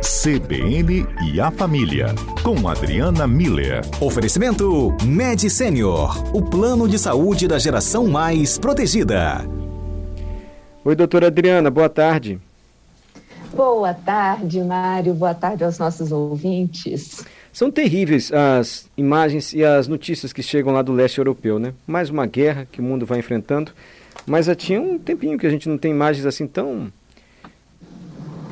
CBN e a Família, com Adriana Miller. Oferecimento Med Senior, o plano de saúde da geração mais protegida. Oi, doutora Adriana, boa tarde. Boa tarde, Mário. Boa tarde aos nossos ouvintes. São terríveis as imagens e as notícias que chegam lá do leste europeu, né? Mais uma guerra que o mundo vai enfrentando. Mas já tinha um tempinho que a gente não tem imagens assim tão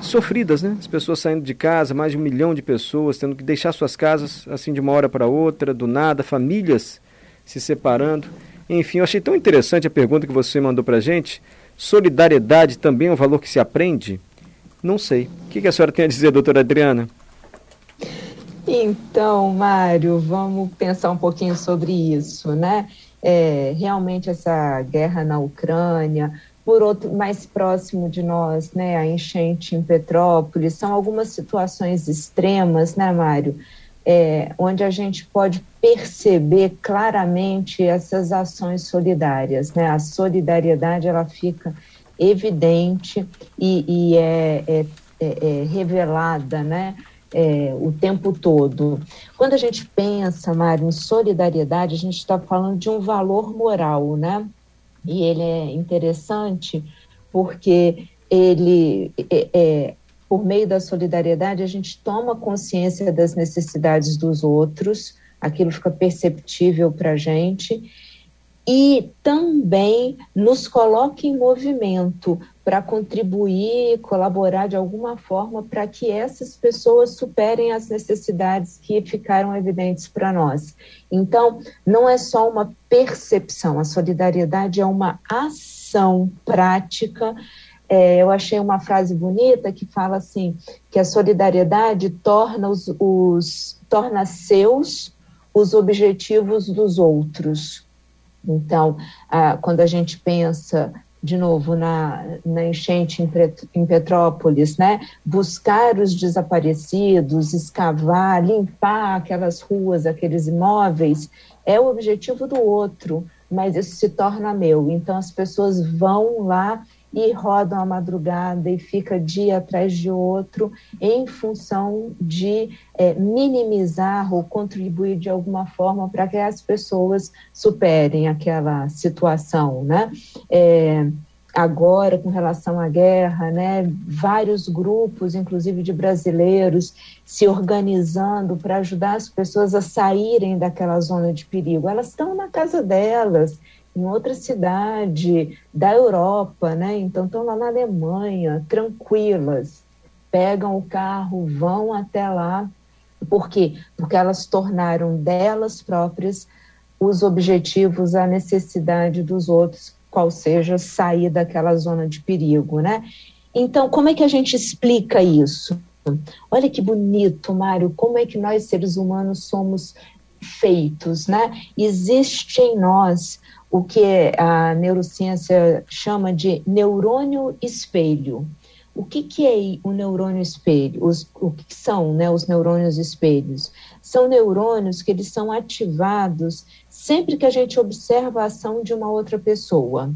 sofridas, né? As pessoas saindo de casa, mais de um milhão de pessoas tendo que deixar suas casas assim de uma hora para outra, do nada, famílias se separando. Enfim, eu achei tão interessante a pergunta que você mandou para gente. Solidariedade também é um valor que se aprende? Não sei. O que a senhora tem a dizer, doutora Adriana? Então, Mário, vamos pensar um pouquinho sobre isso, né? É, realmente essa guerra na Ucrânia, por outro mais próximo de nós, né, a enchente em Petrópolis, são algumas situações extremas, né, Mário, é, onde a gente pode perceber claramente essas ações solidárias, né, a solidariedade ela fica evidente e, e é, é, é, é revelada, né, é, o tempo todo. Quando a gente pensa, Mário, em solidariedade, a gente está falando de um valor moral, né? E ele é interessante porque ele é, é, por meio da solidariedade a gente toma consciência das necessidades dos outros, aquilo fica perceptível para a gente e também nos coloca em movimento para contribuir, colaborar de alguma forma para que essas pessoas superem as necessidades que ficaram evidentes para nós. Então, não é só uma percepção, a solidariedade é uma ação prática. É, eu achei uma frase bonita que fala assim que a solidariedade torna os, os torna seus os objetivos dos outros. Então, ah, quando a gente pensa de novo na, na enchente em, em Petrópolis, né? Buscar os desaparecidos, escavar, limpar aquelas ruas, aqueles imóveis, é o objetivo do outro, mas isso se torna meu. Então as pessoas vão lá e rodam a madrugada e fica dia atrás de outro em função de é, minimizar ou contribuir de alguma forma para que as pessoas superem aquela situação, né? É, agora com relação à guerra, né, vários grupos, inclusive de brasileiros, se organizando para ajudar as pessoas a saírem daquela zona de perigo. Elas estão na casa delas, em outra cidade da Europa, né? Então estão lá na Alemanha, tranquilas, pegam o carro, vão até lá. Por quê? Porque elas tornaram delas próprias os objetivos, a necessidade dos outros, qual seja sair daquela zona de perigo, né? Então, como é que a gente explica isso? Olha que bonito, Mário, como é que nós seres humanos somos feitos, né? Existe em nós o que a neurociência chama de neurônio espelho. O que, que é o neurônio espelho? Os, o que são né, os neurônios espelhos? São neurônios que eles são ativados sempre que a gente observa a ação de uma outra pessoa.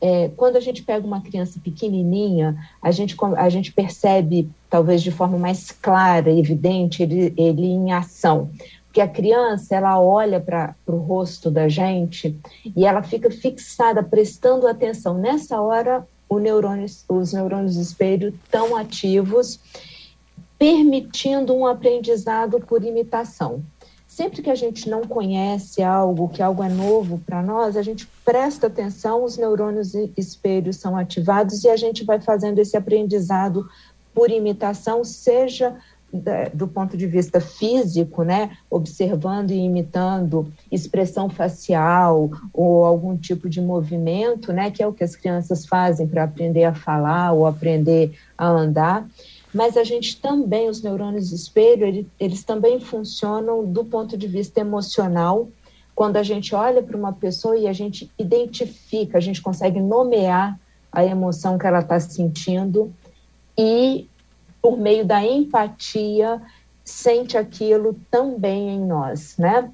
É, quando a gente pega uma criança pequenininha, a gente, a gente percebe, talvez de forma mais clara e evidente, ele, ele em ação que a criança ela olha para o rosto da gente e ela fica fixada, prestando atenção. Nessa hora, neurônio, os neurônios espelho estão ativos, permitindo um aprendizado por imitação. Sempre que a gente não conhece algo, que algo é novo para nós, a gente presta atenção, os neurônios espelhos são ativados e a gente vai fazendo esse aprendizado por imitação, seja do ponto de vista físico, né, observando e imitando expressão facial ou algum tipo de movimento, né, que é o que as crianças fazem para aprender a falar ou aprender a andar. Mas a gente também, os neurônios espelho, eles, eles também funcionam do ponto de vista emocional. Quando a gente olha para uma pessoa e a gente identifica, a gente consegue nomear a emoção que ela está sentindo e por meio da empatia, sente aquilo também em nós, né?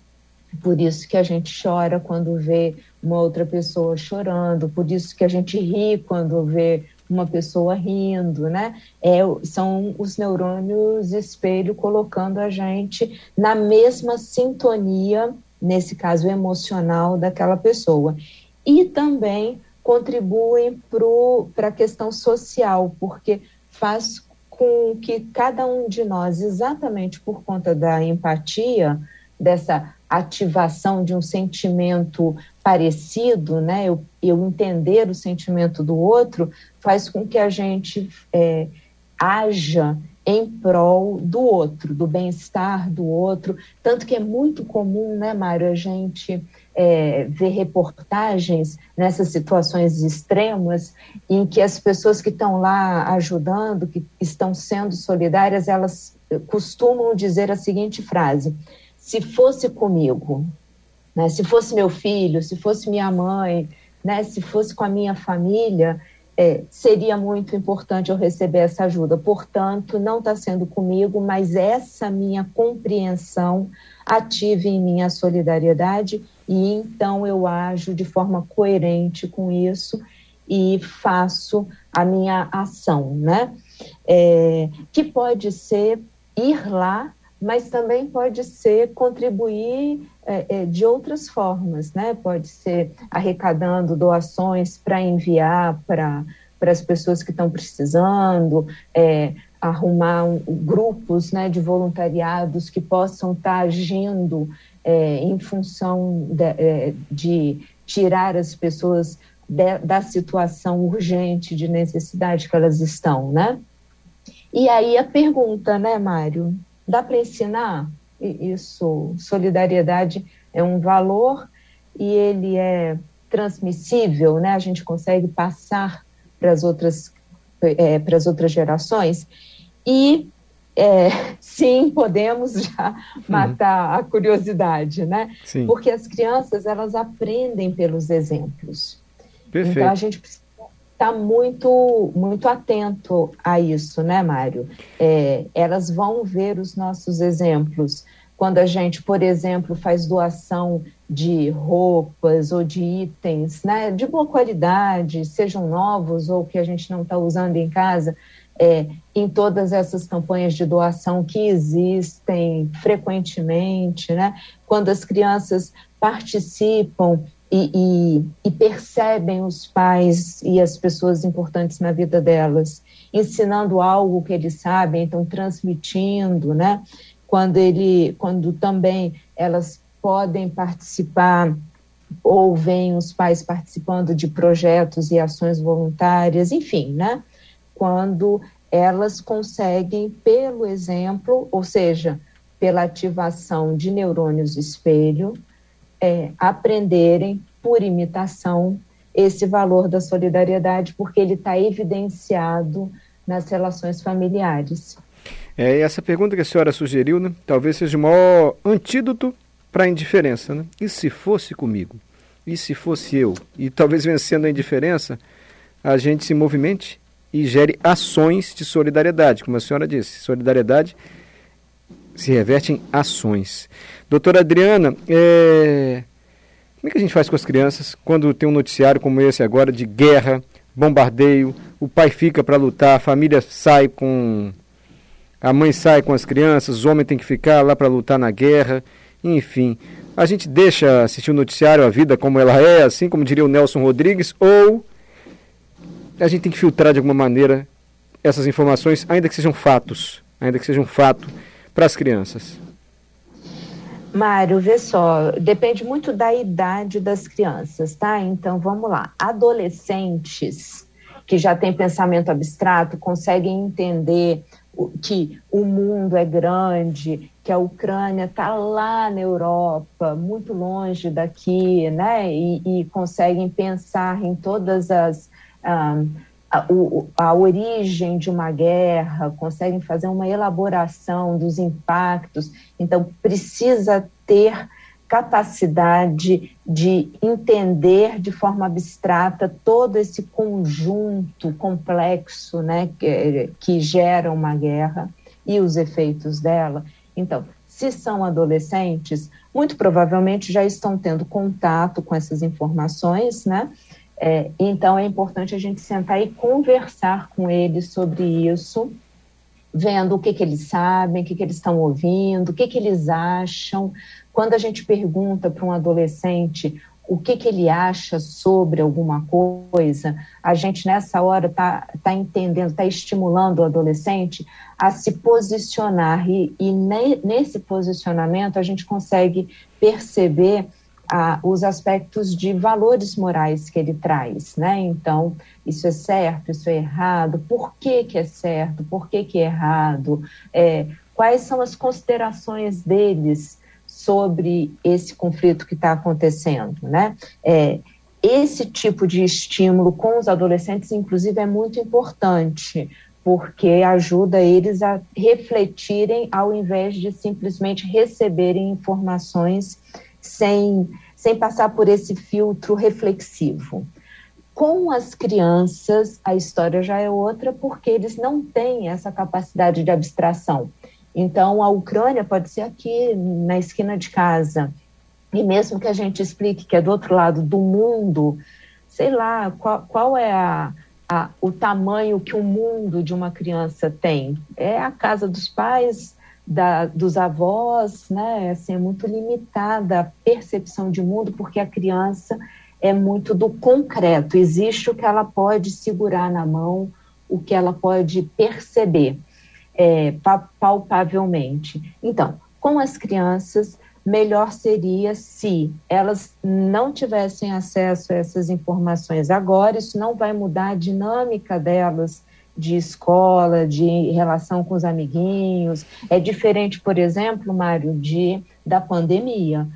Por isso que a gente chora quando vê uma outra pessoa chorando, por isso que a gente ri quando vê uma pessoa rindo, né? É, são os neurônios espelho colocando a gente na mesma sintonia, nesse caso emocional, daquela pessoa. E também contribuem para a questão social, porque faz com que cada um de nós, exatamente por conta da empatia, dessa ativação de um sentimento parecido, né? Eu, eu entender o sentimento do outro faz com que a gente é, haja em prol do outro, do bem-estar do outro. Tanto que é muito comum, né, Mário, a gente é, ver reportagens nessas situações extremas em que as pessoas que estão lá ajudando, que estão sendo solidárias, elas costumam dizer a seguinte frase: se fosse comigo, né, se fosse meu filho, se fosse minha mãe, né, se fosse com a minha família, é, seria muito importante eu receber essa ajuda. Portanto, não está sendo comigo, mas essa minha compreensão ative em mim a solidariedade e então eu ajo de forma coerente com isso e faço a minha ação, né? É, que pode ser ir lá, mas também pode ser contribuir é, é, de outras formas, né? Pode ser arrecadando doações para enviar para as pessoas que estão precisando, é, arrumar um, grupos né, de voluntariados que possam estar tá agindo é, em função de, é, de, tirar as pessoas de, da situação urgente de necessidade que elas estão, né? E aí a pergunta, né, Mário? Dá para ensinar? isso, solidariedade é um valor e ele é transmissível, né? A gente consegue passar para as outras é, para as outras gerações e é, sim, podemos já matar a curiosidade, né? Sim. Porque as crianças elas aprendem pelos exemplos. Perfeito. Então a gente precisa estar muito muito atento a isso, né, Mário? É, elas vão ver os nossos exemplos quando a gente, por exemplo, faz doação de roupas ou de itens né, de boa qualidade, sejam novos ou que a gente não está usando em casa, é, em todas essas campanhas de doação que existem frequentemente, né, quando as crianças participam e, e, e, percebem os pais e as pessoas importantes na vida delas, ensinando algo que eles sabem, então transmitindo, né? quando ele, quando também elas podem participar ou vêm os pais participando de projetos e ações voluntárias, enfim, né? Quando elas conseguem, pelo exemplo, ou seja, pela ativação de neurônios espelho, é, aprenderem por imitação esse valor da solidariedade, porque ele está evidenciado nas relações familiares. É, essa pergunta que a senhora sugeriu, né, talvez seja o maior antídoto para a indiferença. Né? E se fosse comigo? E se fosse eu? E talvez vencendo a indiferença, a gente se movimente e gere ações de solidariedade, como a senhora disse. Solidariedade se reverte em ações. Doutora Adriana, é... como é que a gente faz com as crianças quando tem um noticiário como esse agora de guerra, bombardeio, o pai fica para lutar, a família sai com a mãe sai com as crianças, o homem tem que ficar lá para lutar na guerra, enfim. A gente deixa assistir o noticiário, a vida como ela é, assim como diria o Nelson Rodrigues, ou a gente tem que filtrar de alguma maneira essas informações, ainda que sejam fatos, ainda que sejam fato para as crianças. Mário, vê só, depende muito da idade das crianças, tá? Então vamos lá. Adolescentes que já têm pensamento abstrato conseguem entender que o mundo é grande, que a Ucrânia está lá na Europa, muito longe daqui, né? E, e conseguem pensar em todas as a, a, origem de uma guerra, conseguem fazer uma elaboração dos impactos. Então precisa ter capacidade de entender de forma abstrata todo esse conjunto complexo né, que, que gera uma guerra e os efeitos dela. Então, se são adolescentes, muito provavelmente já estão tendo contato com essas informações, né? É, então é importante a gente sentar e conversar com eles sobre isso, vendo o que, que eles sabem, o que, que eles estão ouvindo, o que, que eles acham. Quando a gente pergunta para um adolescente o que, que ele acha sobre alguma coisa, a gente nessa hora está tá entendendo, está estimulando o adolescente a se posicionar, e, e ne, nesse posicionamento a gente consegue perceber os aspectos de valores morais que ele traz, né? Então, isso é certo, isso é errado, por que, que é certo, por que, que é errado, é, quais são as considerações deles sobre esse conflito que está acontecendo, né? É, esse tipo de estímulo com os adolescentes, inclusive, é muito importante, porque ajuda eles a refletirem ao invés de simplesmente receberem informações sem, sem passar por esse filtro reflexivo. Com as crianças, a história já é outra, porque eles não têm essa capacidade de abstração. Então, a Ucrânia pode ser aqui na esquina de casa. E mesmo que a gente explique que é do outro lado do mundo, sei lá, qual, qual é a, a, o tamanho que o mundo de uma criança tem? É a casa dos pais, da, dos avós, né? Assim, é muito limitada a percepção de mundo, porque a criança é muito do concreto. Existe o que ela pode segurar na mão, o que ela pode perceber é, palpavelmente. Então, com as crianças, melhor seria se elas não tivessem acesso a essas informações agora, isso não vai mudar a dinâmica delas de escola, de relação com os amiguinhos. É diferente, por exemplo, Mário, de da pandemia.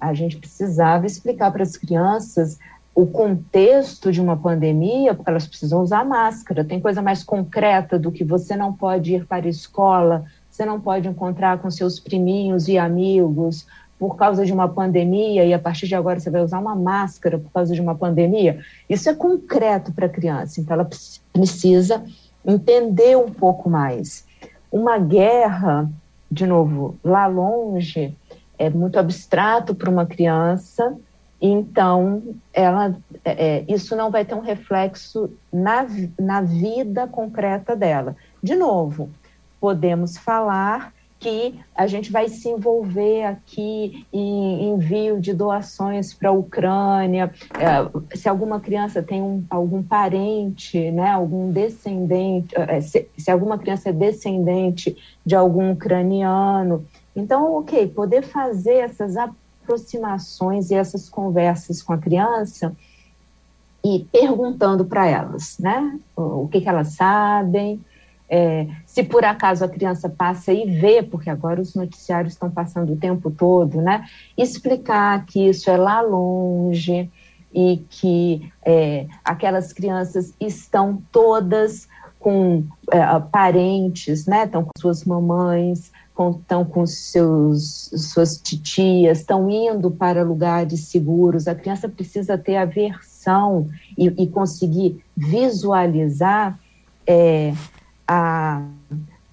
A gente precisava explicar para as crianças o contexto de uma pandemia, porque elas precisam usar máscara. Tem coisa mais concreta do que você não pode ir para a escola, você não pode encontrar com seus priminhos e amigos por causa de uma pandemia e a partir de agora você vai usar uma máscara por causa de uma pandemia. Isso é concreto para a criança, então ela precisa entender um pouco mais. Uma guerra, de novo, lá longe, é muito abstrato para uma criança então, ela, é, é, isso não vai ter um reflexo na, na vida concreta dela. De novo, podemos falar que a gente vai se envolver aqui em envio de doações para a Ucrânia, é, se alguma criança tem um, algum parente, né, algum descendente, é, se, se alguma criança é descendente de algum ucraniano. Então, ok, poder fazer essas aproximações e essas conversas com a criança e perguntando para elas, né, o que, que elas sabem, é, se por acaso a criança passa e vê, porque agora os noticiários estão passando o tempo todo, né, explicar que isso é lá longe e que é, aquelas crianças estão todas com é, parentes, né, estão com suas mamães, estão com seus, suas titias, estão indo para lugares seguros. A criança precisa ter aversão e, e conseguir visualizar é, a,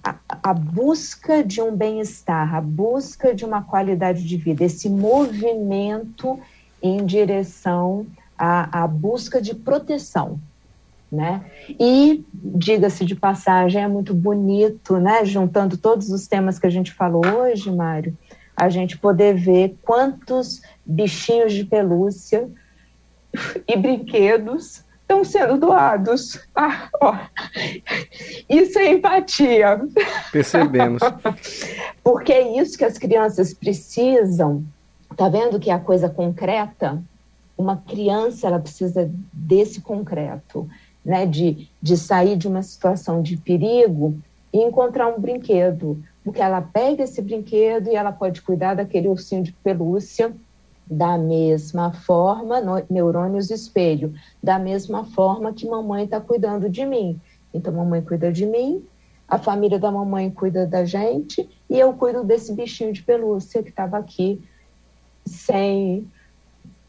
a, busca de um bem-estar, a busca de uma qualidade de vida, esse movimento em direção à, à busca de proteção né? E, diga-se de passagem, é muito bonito, né? Juntando todos os temas que a gente falou hoje, Mário, a gente poder ver quantos bichinhos de pelúcia e brinquedos estão sendo doados. Ah, ó. Isso é empatia. Percebemos. Porque é isso que as crianças precisam. Tá vendo que é a coisa concreta? Uma criança ela precisa desse concreto né, de, de sair de uma situação de perigo e encontrar um brinquedo, porque ela pega esse brinquedo e ela pode cuidar daquele ursinho de pelúcia da mesma forma, no, neurônios espelho, da mesma forma que mamãe está cuidando de mim. Então, mamãe cuida de mim, a família da mamãe cuida da gente e eu cuido desse bichinho de pelúcia que estava aqui sem,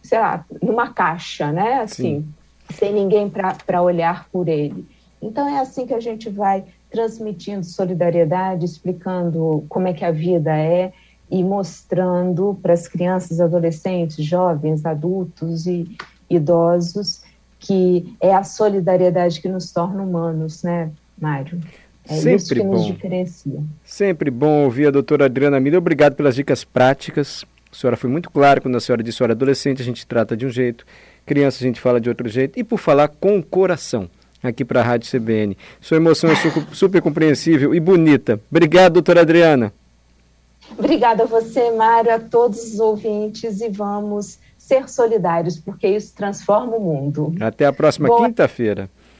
sei lá, numa caixa, né? Assim, Sim sem ninguém para olhar por ele. Então é assim que a gente vai transmitindo solidariedade, explicando como é que a vida é e mostrando para as crianças, adolescentes, jovens, adultos e idosos que é a solidariedade que nos torna humanos, né, Mário? É Sempre isso que bom. nos diferencia. Sempre bom ouvir a doutora Adriana Miller. Obrigado pelas dicas práticas. A senhora foi muito clara quando a senhora disse, olha, adolescente a gente trata de um jeito, criança a gente fala de outro jeito, e por falar com o coração, aqui para a Rádio CBN. Sua emoção é super compreensível e bonita. Obrigado, doutora Adriana. Obrigada a você, Mário, a todos os ouvintes, e vamos ser solidários, porque isso transforma o mundo. Até a próxima quinta-feira.